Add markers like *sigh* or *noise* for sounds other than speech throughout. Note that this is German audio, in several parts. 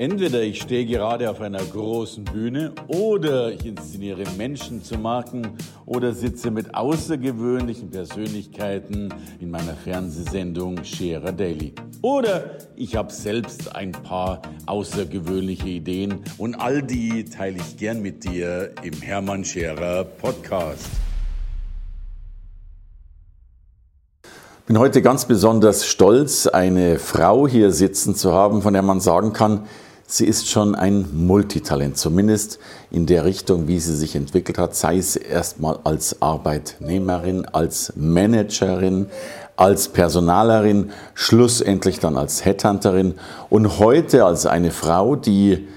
Entweder ich stehe gerade auf einer großen Bühne oder ich inszeniere Menschen zu Marken oder sitze mit außergewöhnlichen Persönlichkeiten in meiner Fernsehsendung Scherer Daily. Oder ich habe selbst ein paar außergewöhnliche Ideen und all die teile ich gern mit dir im Hermann Scherer Podcast. Ich bin heute ganz besonders stolz, eine Frau hier sitzen zu haben, von der man sagen kann, Sie ist schon ein Multitalent, zumindest in der Richtung, wie sie sich entwickelt hat, sei es erstmal als Arbeitnehmerin, als Managerin, als Personalerin, schlussendlich dann als Headhunterin und heute als eine Frau, die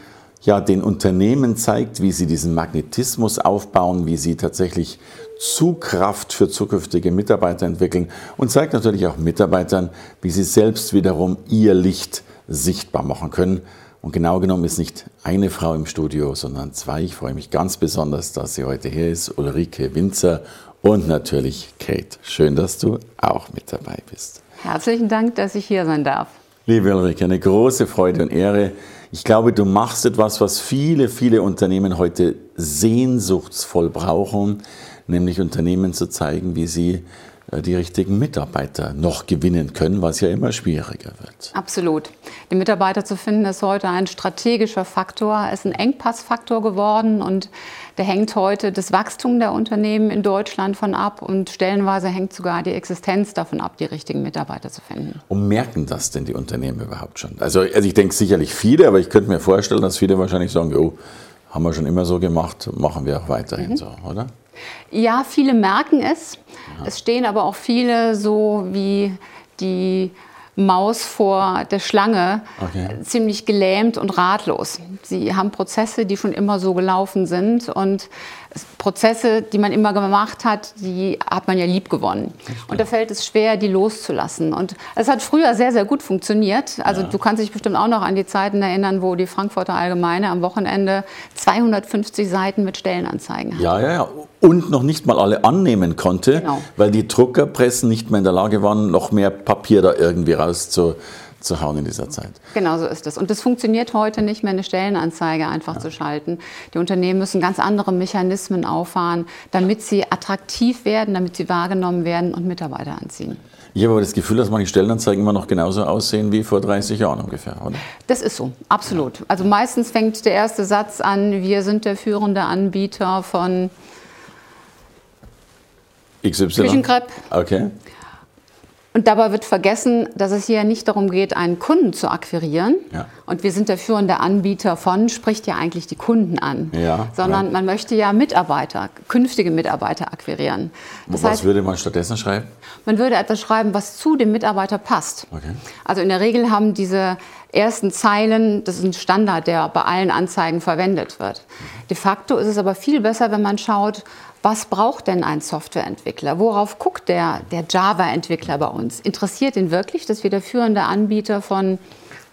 ja den Unternehmen zeigt, wie sie diesen Magnetismus aufbauen, wie sie tatsächlich Zugkraft für zukünftige Mitarbeiter entwickeln und zeigt natürlich auch Mitarbeitern, wie sie selbst wiederum ihr Licht sichtbar machen können. Und genau genommen ist nicht eine Frau im Studio, sondern zwei. Ich freue mich ganz besonders, dass sie heute hier ist. Ulrike Winzer und natürlich Kate. Schön, dass du auch mit dabei bist. Herzlichen Dank, dass ich hier sein darf. Liebe Ulrike, eine große Freude und Ehre. Ich glaube, du machst etwas, was viele, viele Unternehmen heute sehnsuchtsvoll brauchen, nämlich Unternehmen zu zeigen, wie sie die richtigen Mitarbeiter noch gewinnen können, was ja immer schwieriger wird. Absolut. Die Mitarbeiter zu finden ist heute ein strategischer Faktor, ist ein Engpassfaktor geworden und der hängt heute das Wachstum der Unternehmen in Deutschland von ab und stellenweise hängt sogar die Existenz davon ab, die richtigen Mitarbeiter zu finden. Und merken das denn die Unternehmen überhaupt schon? Also, also ich denke sicherlich viele, aber ich könnte mir vorstellen, dass viele wahrscheinlich sagen, jo, haben wir schon immer so gemacht, machen wir auch weiterhin mhm. so, oder? Ja, viele merken es. Ja. Es stehen aber auch viele so wie die Maus vor der Schlange, okay. ziemlich gelähmt und ratlos. Sie haben Prozesse, die schon immer so gelaufen sind und Prozesse, die man immer gemacht hat, die hat man ja lieb gewonnen. Und da fällt es schwer, die loszulassen. Und es hat früher sehr, sehr gut funktioniert. Also ja. du kannst dich bestimmt auch noch an die Zeiten erinnern, wo die Frankfurter Allgemeine am Wochenende 250 Seiten mit Stellenanzeigen hatte. Ja, ja, ja. Und noch nicht mal alle annehmen konnte, genau. weil die Druckerpressen nicht mehr in der Lage waren, noch mehr Papier da irgendwie rauszu zu hauen in dieser Zeit. Genau so ist es. Und es funktioniert heute nicht mehr, eine Stellenanzeige einfach ja. zu schalten. Die Unternehmen müssen ganz andere Mechanismen auffahren, damit sie attraktiv werden, damit sie wahrgenommen werden und Mitarbeiter anziehen. Ich habe aber das Gefühl, dass manche Stellenanzeigen immer noch genauso aussehen wie vor 30 Jahren ungefähr, oder? Das ist so, absolut. Also meistens fängt der erste Satz an, wir sind der führende Anbieter von XY. Küchenkrepp. Okay. Und dabei wird vergessen, dass es hier nicht darum geht, einen Kunden zu akquirieren. Ja. Und wir sind der führende Anbieter von, spricht ja eigentlich die Kunden an. Ja, sondern ja. man möchte ja Mitarbeiter, künftige Mitarbeiter akquirieren. Das was heißt, würde man stattdessen schreiben? Man würde etwas schreiben, was zu dem Mitarbeiter passt. Okay. Also in der Regel haben diese ersten Zeilen, das ist ein Standard, der bei allen Anzeigen verwendet wird. De facto ist es aber viel besser, wenn man schaut, was braucht denn ein Softwareentwickler? Worauf guckt der, der Java-Entwickler bei uns? Interessiert ihn wirklich, dass wir der führende Anbieter von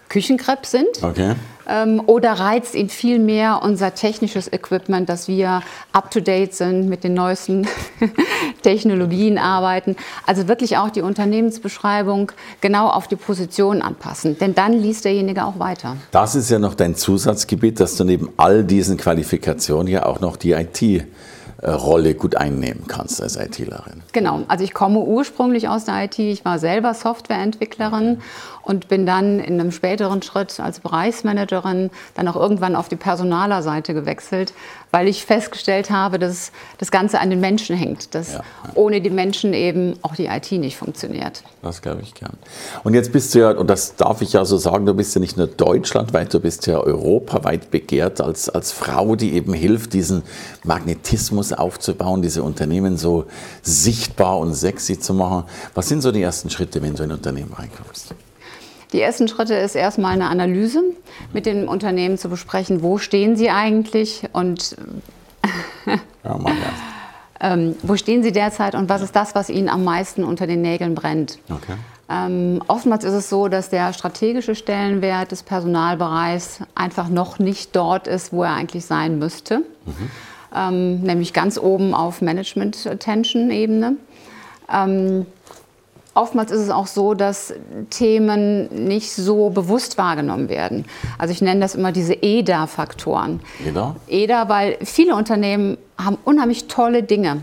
Küchenkrepp sind? Okay. Ähm, oder reizt ihn viel mehr unser technisches Equipment, dass wir up-to-date sind, mit den neuesten *laughs* Technologien arbeiten? Also wirklich auch die Unternehmensbeschreibung genau auf die Position anpassen. Denn dann liest derjenige auch weiter. Das ist ja noch dein Zusatzgebiet, dass du neben all diesen Qualifikationen ja auch noch die IT Rolle gut einnehmen kannst als ITlerin. Genau, also ich komme ursprünglich aus der IT, ich war selber Softwareentwicklerin. Und bin dann in einem späteren Schritt als Bereichsmanagerin dann auch irgendwann auf die Personalerseite gewechselt, weil ich festgestellt habe, dass das Ganze an den Menschen hängt, dass ja, ja. ohne die Menschen eben auch die IT nicht funktioniert. Das glaube ich gern. Und jetzt bist du ja, und das darf ich ja so sagen, du bist ja nicht nur deutschlandweit, du bist ja europaweit begehrt als, als Frau, die eben hilft, diesen Magnetismus aufzubauen, diese Unternehmen so sichtbar und sexy zu machen. Was sind so die ersten Schritte, wenn du in ein Unternehmen reinkommst? Die ersten Schritte ist erstmal eine Analyse mit dem Unternehmen zu besprechen, wo stehen sie eigentlich und *laughs* ja, ähm, wo stehen sie derzeit und was ist das, was ihnen am meisten unter den Nägeln brennt. Okay. Ähm, oftmals ist es so, dass der strategische Stellenwert des Personalbereichs einfach noch nicht dort ist, wo er eigentlich sein müsste, mhm. ähm, nämlich ganz oben auf Management-Attention-Ebene. Ähm, oftmals ist es auch so, dass Themen nicht so bewusst wahrgenommen werden. Also ich nenne das immer diese EDA-Faktoren. EDA? EDA, weil viele Unternehmen haben unheimlich tolle Dinge.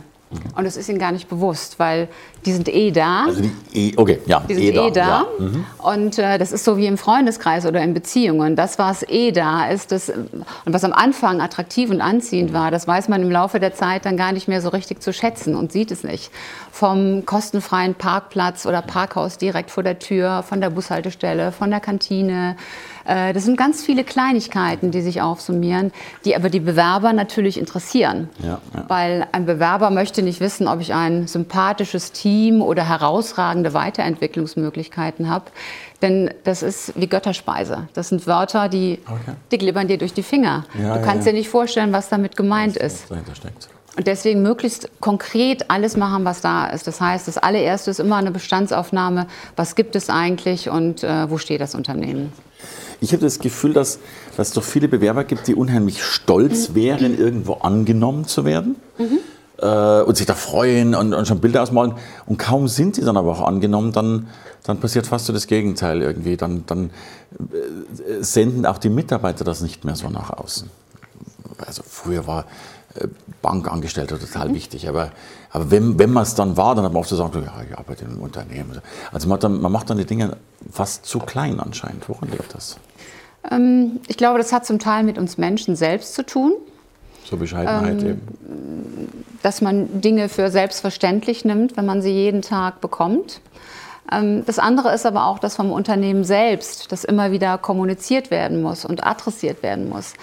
Und es ist ihnen gar nicht bewusst, weil die sind eh da. Also die eh, okay, ja, die sind eh da. Eh da. Ja. Mhm. Und äh, das ist so wie im Freundeskreis oder in Beziehungen. Das, was eh da ist, das, und was am Anfang attraktiv und anziehend war, das weiß man im Laufe der Zeit dann gar nicht mehr so richtig zu schätzen und sieht es nicht. Vom kostenfreien Parkplatz oder Parkhaus direkt vor der Tür, von der Bushaltestelle, von der Kantine, äh, das sind ganz viele Kleinigkeiten, die sich aufsummieren, die aber die Bewerber natürlich interessieren. Ja, ja. Weil ein Bewerber möchte nicht wissen, ob ich ein sympathisches Team oder herausragende Weiterentwicklungsmöglichkeiten habe. Denn das ist wie Götterspeise. Das sind Wörter, die, okay. die glibbern dir durch die Finger. Ja, du kannst dir nicht vorstellen, was damit gemeint was ist. Dahinter steckt. Und deswegen möglichst konkret alles machen, was da ist. Das heißt, das allererste ist immer eine Bestandsaufnahme. Was gibt es eigentlich und äh, wo steht das Unternehmen? Ich habe das Gefühl, dass, dass es doch viele Bewerber gibt, die unheimlich stolz wären, irgendwo angenommen zu werden. Mhm. Äh, und sich da freuen und, und, schon Bilder ausmalen. Und kaum sind sie dann aber auch angenommen, dann, dann passiert fast so das Gegenteil irgendwie. Dann, dann äh, senden auch die Mitarbeiter das nicht mehr so nach außen. Also früher war äh, Bankangestellter total mhm. wichtig, aber, aber wenn, wenn man es dann war, dann hat man oft gesagt, ja, ich arbeite im Unternehmen. Also man, dann, man macht dann die Dinge fast zu klein anscheinend. Woran liegt das? Ähm, ich glaube, das hat zum Teil mit uns Menschen selbst zu tun. So Bescheidenheit ähm, eben. Dass man Dinge für selbstverständlich nimmt, wenn man sie jeden Tag bekommt. Ähm, das andere ist aber auch, dass vom Unternehmen selbst das immer wieder kommuniziert werden muss und adressiert werden muss.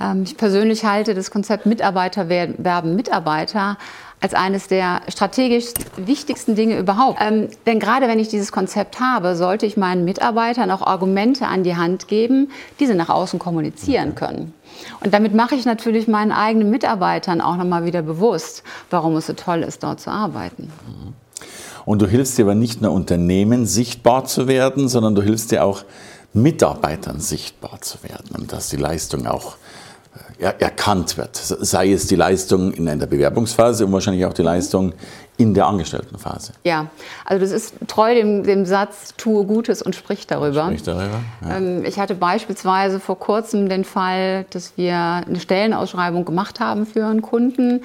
Ähm, ich persönlich halte das Konzept Mitarbeiter werben Mitarbeiter als eines der strategisch wichtigsten Dinge überhaupt. Ähm, denn gerade wenn ich dieses Konzept habe, sollte ich meinen Mitarbeitern auch Argumente an die Hand geben, die sie nach außen kommunizieren können. Und damit mache ich natürlich meinen eigenen Mitarbeitern auch nochmal wieder bewusst, warum es so toll ist, dort zu arbeiten. Und du hilfst dir aber nicht nur Unternehmen sichtbar zu werden, sondern du hilfst dir auch Mitarbeitern sichtbar zu werden und dass die Leistung auch erkannt wird. Sei es die Leistung in der Bewerbungsphase und wahrscheinlich auch die Leistung in der Angestelltenphase. Ja, also das ist treu dem, dem Satz, tue Gutes und sprich darüber. Sprich darüber ja. Ähm, ich hatte beispielsweise vor kurzem den Fall, dass wir eine Stellenausschreibung gemacht haben für einen Kunden,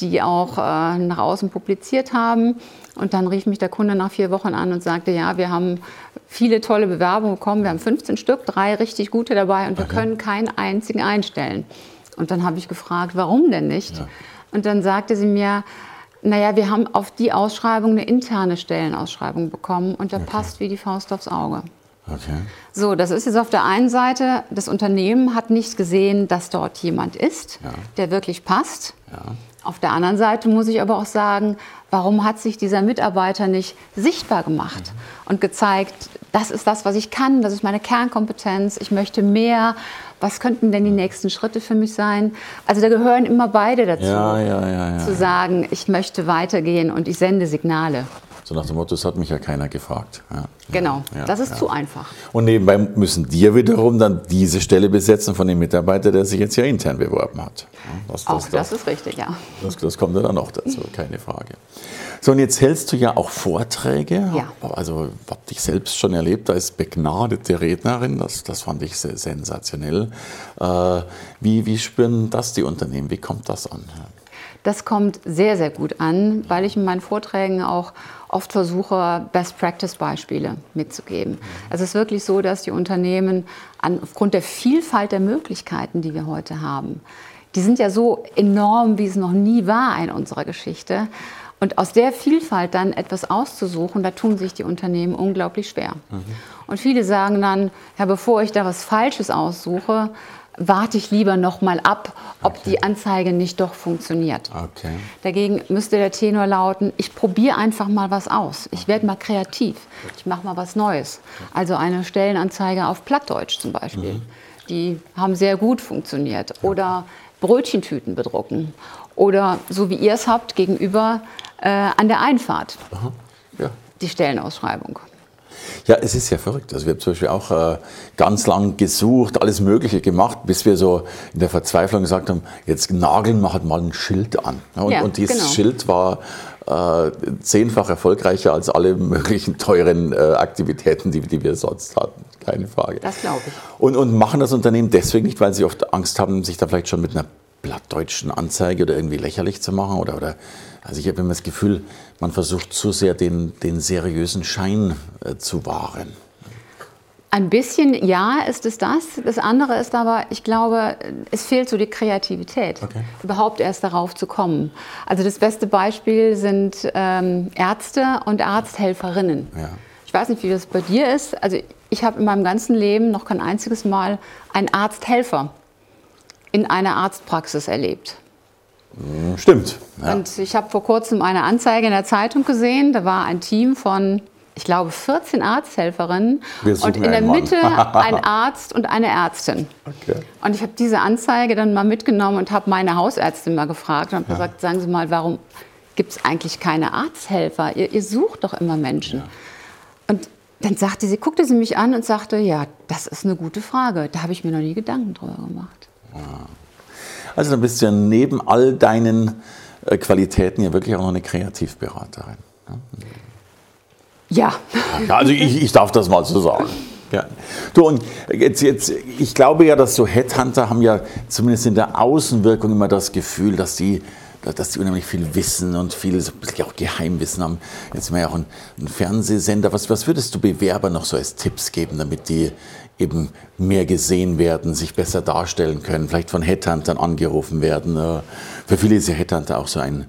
die auch äh, nach außen publiziert haben. Und dann rief mich der Kunde nach vier Wochen an und sagte, ja, wir haben viele tolle Bewerbungen bekommen, wir haben 15 Stück, drei richtig gute dabei und wir okay. können keinen einzigen einstellen. Und dann habe ich gefragt, warum denn nicht? Ja. Und dann sagte sie mir, naja, wir haben auf die Ausschreibung eine interne Stellenausschreibung bekommen und der okay. passt wie die Faust aufs Auge. Okay. So, das ist jetzt auf der einen Seite, das Unternehmen hat nicht gesehen, dass dort jemand ist, ja. der wirklich passt. Ja. Auf der anderen Seite muss ich aber auch sagen, warum hat sich dieser Mitarbeiter nicht sichtbar gemacht mhm. und gezeigt, das ist das, was ich kann, das ist meine Kernkompetenz, ich möchte mehr, was könnten denn die nächsten Schritte für mich sein? Also da gehören immer beide dazu, ja, ja, zu sagen, ich möchte weitergehen und ich sende Signale. So nach dem Motto, das hat mich ja keiner gefragt. Ja, genau, ja, das ist ja. zu einfach. Und nebenbei müssen dir wiederum dann diese Stelle besetzen von dem Mitarbeiter, der sich jetzt ja intern beworben hat. Das, das, auch das, ist richtig, ja. Das, das kommt ja dann auch dazu, keine Frage. So, und jetzt hältst du ja auch Vorträge. Ja. Also, ich habe dich selbst schon erlebt als begnadete Rednerin. Das, das fand ich sehr sensationell. Äh, wie, wie spüren das die Unternehmen? Wie kommt das an? Das kommt sehr, sehr gut an, weil ich in meinen Vorträgen auch oft versuche, Best-Practice-Beispiele mitzugeben. Es ist wirklich so, dass die Unternehmen an, aufgrund der Vielfalt der Möglichkeiten, die wir heute haben, die sind ja so enorm, wie es noch nie war in unserer Geschichte. Und aus der Vielfalt dann etwas auszusuchen, da tun sich die Unternehmen unglaublich schwer. Mhm. Und viele sagen dann, ja, bevor ich da was Falsches aussuche, warte ich lieber noch mal ab, ob okay. die Anzeige nicht doch funktioniert. Okay. Dagegen müsste der Tenor lauten, ich probiere einfach mal was aus. Ich werde mal kreativ. Ich mache mal was Neues. Also eine Stellenanzeige auf Plattdeutsch zum Beispiel. Mhm. Die haben sehr gut funktioniert. Oder Brötchentüten bedrucken. Oder so wie ihr es habt, gegenüber äh, an der Einfahrt. Ja. Die Stellenausschreibung. Ja, es ist ja verrückt. Also wir haben zum Beispiel auch äh, ganz lang gesucht, alles Mögliche gemacht, bis wir so in der Verzweiflung gesagt haben, jetzt nageln wir halt mal ein Schild an. Und, ja, und dieses genau. Schild war äh, zehnfach erfolgreicher als alle *laughs* möglichen teuren äh, Aktivitäten, die, die wir sonst hatten. Keine Frage. Das glaube ich. Und, und machen das Unternehmen deswegen nicht, weil sie oft Angst haben, sich da vielleicht schon mit einer blattdeutschen Anzeige oder irgendwie lächerlich zu machen oder, oder also ich habe immer das Gefühl, man versucht zu sehr den, den seriösen Schein äh, zu wahren. Ein bisschen ja ist es das. Das andere ist aber, ich glaube, es fehlt so die Kreativität, okay. überhaupt erst darauf zu kommen. Also das beste Beispiel sind ähm, Ärzte und Arzthelferinnen. Ja. Ich weiß nicht, wie das bei dir ist. Also ich habe in meinem ganzen Leben noch kein einziges Mal einen Arzthelfer in einer Arztpraxis erlebt. Stimmt. Ja. Und ich habe vor kurzem eine Anzeige in der Zeitung gesehen. Da war ein Team von ich glaube, 14 Arzthelferinnen und in der Mitte *laughs* ein Arzt und eine Ärztin. Okay. Und ich habe diese Anzeige dann mal mitgenommen und habe meine Hausärztin mal gefragt und habe ja. gesagt, sagen Sie mal, warum gibt es eigentlich keine Arzthelfer? Ihr, ihr, sucht doch immer Menschen. Ja. Und dann sagte sie, guckte sie mich an und sagte, ja, das ist eine gute Frage. Da habe ich mir noch nie Gedanken drüber gemacht. Also dann bist du ja neben all deinen äh, Qualitäten ja wirklich auch noch eine Kreativberaterin. Ja? Ja. ja also ich, ich darf das mal so sagen. Ja. Du, und jetzt, jetzt, ich glaube ja, dass so Headhunter haben ja zumindest in der Außenwirkung immer das Gefühl, dass die, dass die unheimlich viel wissen und viel so auch Geheimwissen haben. Jetzt sind wir ja auch ein, ein Fernsehsender. Was, was würdest du Bewerber noch so als Tipps geben, damit die eben mehr gesehen werden, sich besser darstellen können, vielleicht von Headhuntern angerufen werden? Für viele ist ja Headhunter auch so ein,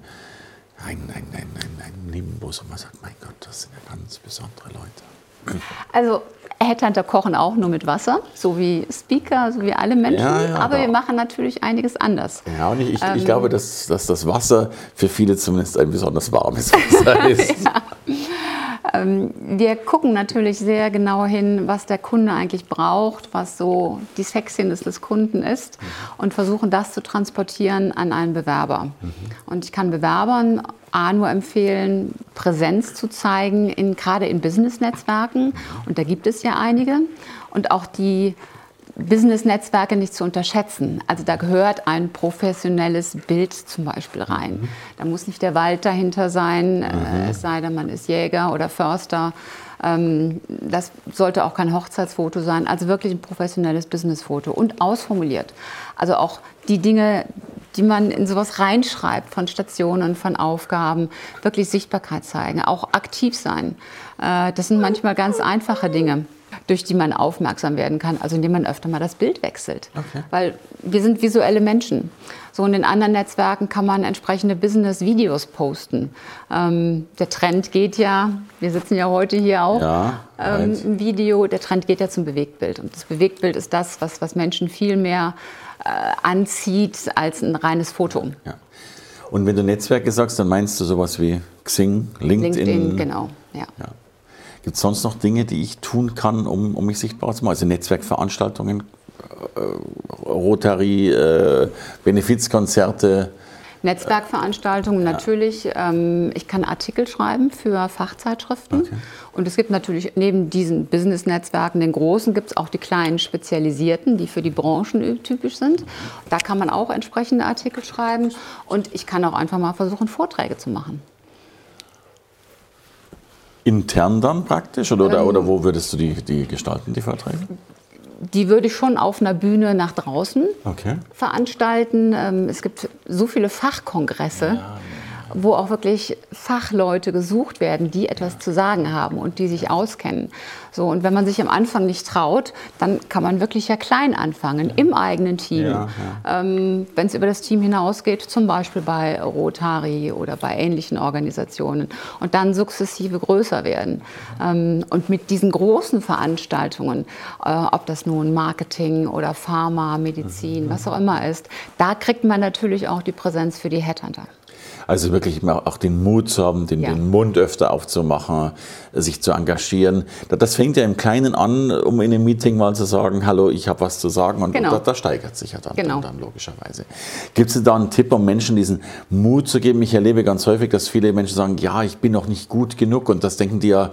ein, ein, ein, ein, ein Nimbus und man sagt, mein Gott, das sind ja ganz besondere Leute. Also Headhunter kochen auch nur mit Wasser, so wie Speaker, so wie alle Menschen. Ja, ja, aber wir machen natürlich einiges anders. Ja, und ich, ich, ähm, ich glaube, dass, dass das Wasser für viele zumindest ein besonders warmes Wasser *laughs* ist. ja. Ähm, wir gucken natürlich sehr genau hin, was der Kunde eigentlich braucht, was so die Sexiness des Kunden ist mhm. und versuchen das zu transportieren an einen Bewerber. Mhm. Und ich kann Bewerbern A nur empfehlen, Präsenz zu zeigen, in, gerade in Business-Netzwerken. Mhm. Und da gibt es ja einige. Und auch die Business-Netzwerke nicht zu unterschätzen. Also da gehört ein professionelles Bild zum Beispiel rein. Mhm. Da muss nicht der Wald dahinter sein, äh, mhm. es sei denn, man ist Jäger oder Förster. Ähm, das sollte auch kein Hochzeitsfoto sein, also wirklich ein professionelles Businessfoto und ausformuliert. Also auch die Dinge, die man in sowas reinschreibt, von Stationen, von Aufgaben, wirklich Sichtbarkeit zeigen, auch aktiv sein. Äh, das sind manchmal ganz einfache Dinge durch die man aufmerksam werden kann, also indem man öfter mal das Bild wechselt. Okay. Weil wir sind visuelle Menschen. So in den anderen Netzwerken kann man entsprechende Business-Videos posten. Ähm, der Trend geht ja, wir sitzen ja heute hier auch ja, ähm, im Video, der Trend geht ja zum Bewegtbild. Und das Bewegtbild ist das, was, was Menschen viel mehr äh, anzieht als ein reines Foto. Ja. Und wenn du Netzwerke sagst, dann meinst du sowas wie Xing, LinkedIn? LinkedIn, genau, ja. ja. Gibt es sonst noch Dinge, die ich tun kann, um, um mich sichtbar zu machen? Also Netzwerkveranstaltungen, äh, Rotary, äh, Benefizkonzerte? Netzwerkveranstaltungen natürlich. Ähm, ich kann Artikel schreiben für Fachzeitschriften. Okay. Und es gibt natürlich neben diesen Business-Netzwerken, den großen, gibt es auch die kleinen spezialisierten, die für die Branchen typisch sind. Da kann man auch entsprechende Artikel schreiben. Und ich kann auch einfach mal versuchen, Vorträge zu machen. Intern dann praktisch oder, ähm, oder wo würdest du die, die gestalten, die Vorträge? Die würde ich schon auf einer Bühne nach draußen okay. veranstalten. Ähm, es gibt so viele Fachkongresse. Ja, wo auch wirklich Fachleute gesucht werden, die etwas zu sagen haben und die sich auskennen. So, und wenn man sich am Anfang nicht traut, dann kann man wirklich ja klein anfangen, im eigenen Team. Ja, ja. Ähm, wenn es über das Team hinausgeht, zum Beispiel bei Rotary oder bei ähnlichen Organisationen und dann sukzessive größer werden. Ähm, und mit diesen großen Veranstaltungen, äh, ob das nun Marketing oder Pharma, Medizin, mhm. was auch immer ist, da kriegt man natürlich auch die Präsenz für die Headhunter. Also wirklich auch den Mut zu haben, den, ja. den Mund öfter aufzumachen, sich zu engagieren. Das fängt ja im Kleinen an, um in einem Meeting mal zu sagen, hallo, ich habe was zu sagen und, genau. da, da, steigert sich ja dann, genau. dann, dann logischerweise. Gibt es da einen Tipp, um Menschen diesen Mut zu geben? Ich erlebe ganz häufig, dass viele Menschen sagen, ja, ich bin noch nicht gut genug und das denken die ja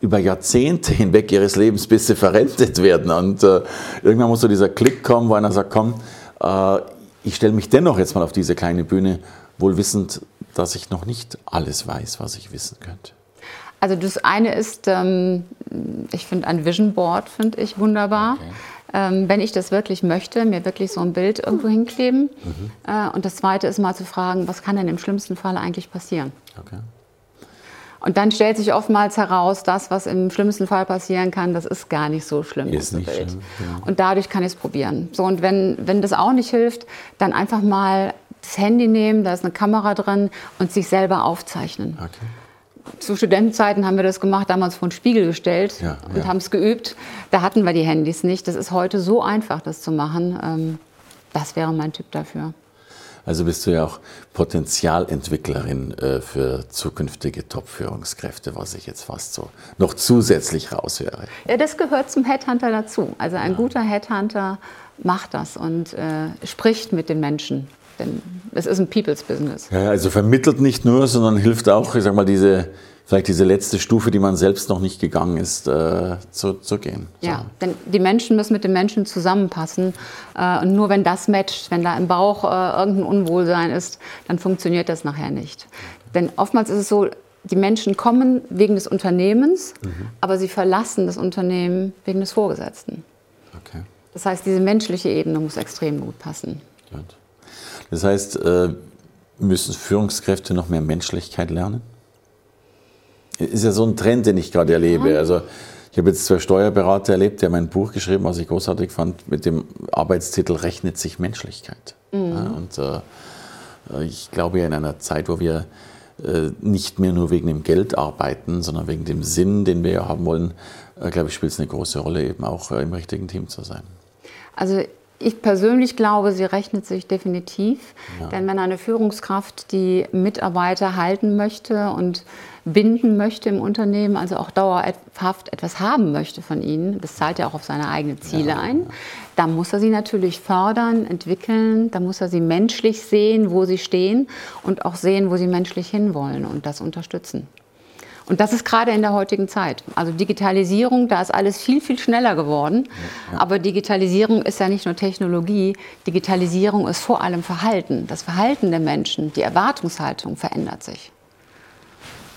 über Jahrzehnte hinweg ihres Lebens, bis sie verrentet werden. Und äh, irgendwann muss so dieser Klick kommen, wo einer sagt, komm, äh, ich stelle mich dennoch jetzt mal auf diese kleine Bühne, wohl wissend, dass ich noch nicht alles weiß, was ich wissen könnte. Also das eine ist, ähm, ich finde ein Vision Board finde ich wunderbar. Okay. Ähm, wenn ich das wirklich möchte, mir wirklich so ein Bild irgendwo hinkleben. Mhm. Äh, und das zweite ist mal zu fragen, was kann denn im schlimmsten Fall eigentlich passieren? Okay. Und dann stellt sich oftmals heraus, das, was im schlimmsten Fall passieren kann, das ist gar nicht so schlimm. Ist nicht Bild. schlimm. Ja. Und dadurch kann ich es probieren. So, und wenn, wenn das auch nicht hilft, dann einfach mal das Handy nehmen, da ist eine Kamera drin und sich selber aufzeichnen. Okay zu Studentenzeiten haben wir das gemacht, damals vor den Spiegel gestellt ja, und ja. haben es geübt. Da hatten wir die Handys nicht. Das ist heute so einfach, das zu machen. Ähm, das wäre mein Tipp dafür. Also bist du ja auch Potenzialentwicklerin äh, für zukünftige Top-Führungskräfte, was ich jetzt fast so noch zusätzlich raushöre. Ja, das gehört zum Headhunter dazu. Also ein ja. guter Headhunter macht das und äh, spricht mit den Menschen. Denn es ist ein People's Business. Ja, also vermittelt nicht nur, sondern hilft auch, ich sag mal, diese vielleicht diese letzte Stufe, die man selbst noch nicht gegangen ist, äh, zu, zu gehen. So. Ja, denn die Menschen müssen mit den Menschen zusammenpassen. Äh, und nur wenn das matcht, wenn da im Bauch äh, irgendein Unwohlsein ist, dann funktioniert das nachher nicht. Denn oftmals ist es so, die Menschen kommen wegen des Unternehmens, mhm. aber sie verlassen das Unternehmen wegen des Vorgesetzten. Okay. Das heißt, diese menschliche Ebene muss extrem gut passen. Gut. Das heißt, äh, müssen Führungskräfte noch mehr Menschlichkeit lernen? Ist ja so ein Trend, den ich gerade erlebe. Also ich habe jetzt zwei Steuerberater erlebt, die haben ein Buch geschrieben, was ich großartig fand, mit dem Arbeitstitel Rechnet sich Menschlichkeit. Mhm. Ja, und äh, ich glaube ja in einer Zeit, wo wir äh, nicht mehr nur wegen dem Geld arbeiten, sondern wegen dem Sinn, den wir ja haben wollen, äh, glaube ich, spielt es eine große Rolle, eben auch äh, im richtigen Team zu sein. Also ich persönlich glaube, sie rechnet sich definitiv. Ja. Denn wenn eine Führungskraft die Mitarbeiter halten möchte und binden möchte im Unternehmen, also auch dauerhaft etwas haben möchte von ihnen, das zahlt ja auch auf seine eigenen Ziele ja. ein, da muss er sie natürlich fördern, entwickeln, da muss er sie menschlich sehen, wo sie stehen und auch sehen, wo sie menschlich hinwollen und das unterstützen. Und das ist gerade in der heutigen Zeit. Also Digitalisierung, da ist alles viel, viel schneller geworden. Ja. Aber Digitalisierung ist ja nicht nur Technologie. Digitalisierung ist vor allem Verhalten. Das Verhalten der Menschen, die Erwartungshaltung verändert sich.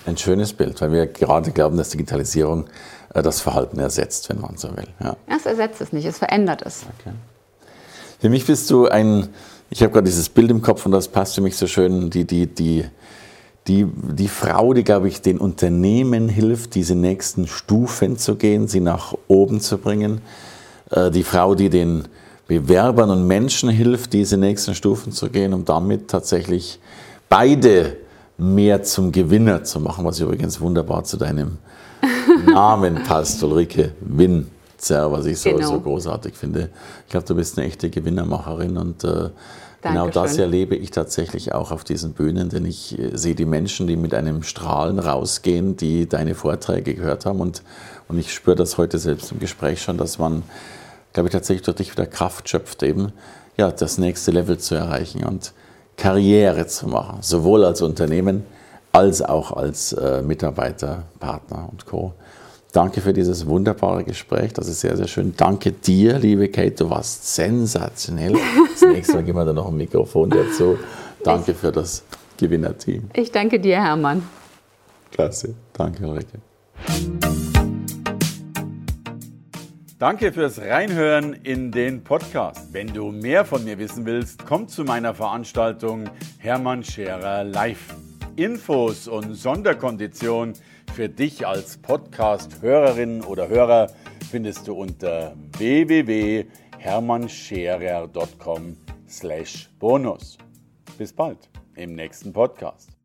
Ein schönes Bild, weil wir gerade glauben, dass Digitalisierung äh, das Verhalten ersetzt, wenn man so will. Ja. Es ersetzt es nicht, es verändert es. Okay. Für mich bist du ein, ich habe gerade dieses Bild im Kopf und das passt für mich so schön, die, die, die die, die Frau, die, glaube ich, den Unternehmen hilft, diese nächsten Stufen zu gehen, sie nach oben zu bringen. Äh, die Frau, die den Bewerbern und Menschen hilft, diese nächsten Stufen zu gehen, um damit tatsächlich beide mehr zum Gewinner zu machen, was übrigens wunderbar zu deinem *laughs* Namen passt, Ulrike Winzer, was ich so, genau. so großartig finde. Ich glaube, du bist eine echte Gewinnermacherin und äh, Genau das erlebe ich tatsächlich auch auf diesen Bühnen, denn ich äh, sehe die Menschen, die mit einem Strahlen rausgehen, die deine Vorträge gehört haben. Und, und ich spüre das heute selbst im Gespräch schon, dass man, glaube ich, tatsächlich durch dich wieder Kraft schöpft, eben ja, das nächste Level zu erreichen und Karriere zu machen, sowohl als Unternehmen als auch als äh, Mitarbeiter, Partner und Co. Danke für dieses wunderbare Gespräch. Das ist sehr, sehr schön. Danke dir, liebe Kate. Du warst sensationell. *laughs* Das nächste Mal geben wir da noch ein Mikrofon dazu. Danke für das Gewinnerteam. Ich danke dir, Hermann. Klasse. Danke, Ulrike. Danke fürs Reinhören in den Podcast. Wenn du mehr von mir wissen willst, komm zu meiner Veranstaltung Hermann Scherer Live. Infos und Sonderkonditionen für dich als Podcast-Hörerin oder Hörer findest du unter www.hermannscherer.com/bonus. Bis bald im nächsten Podcast.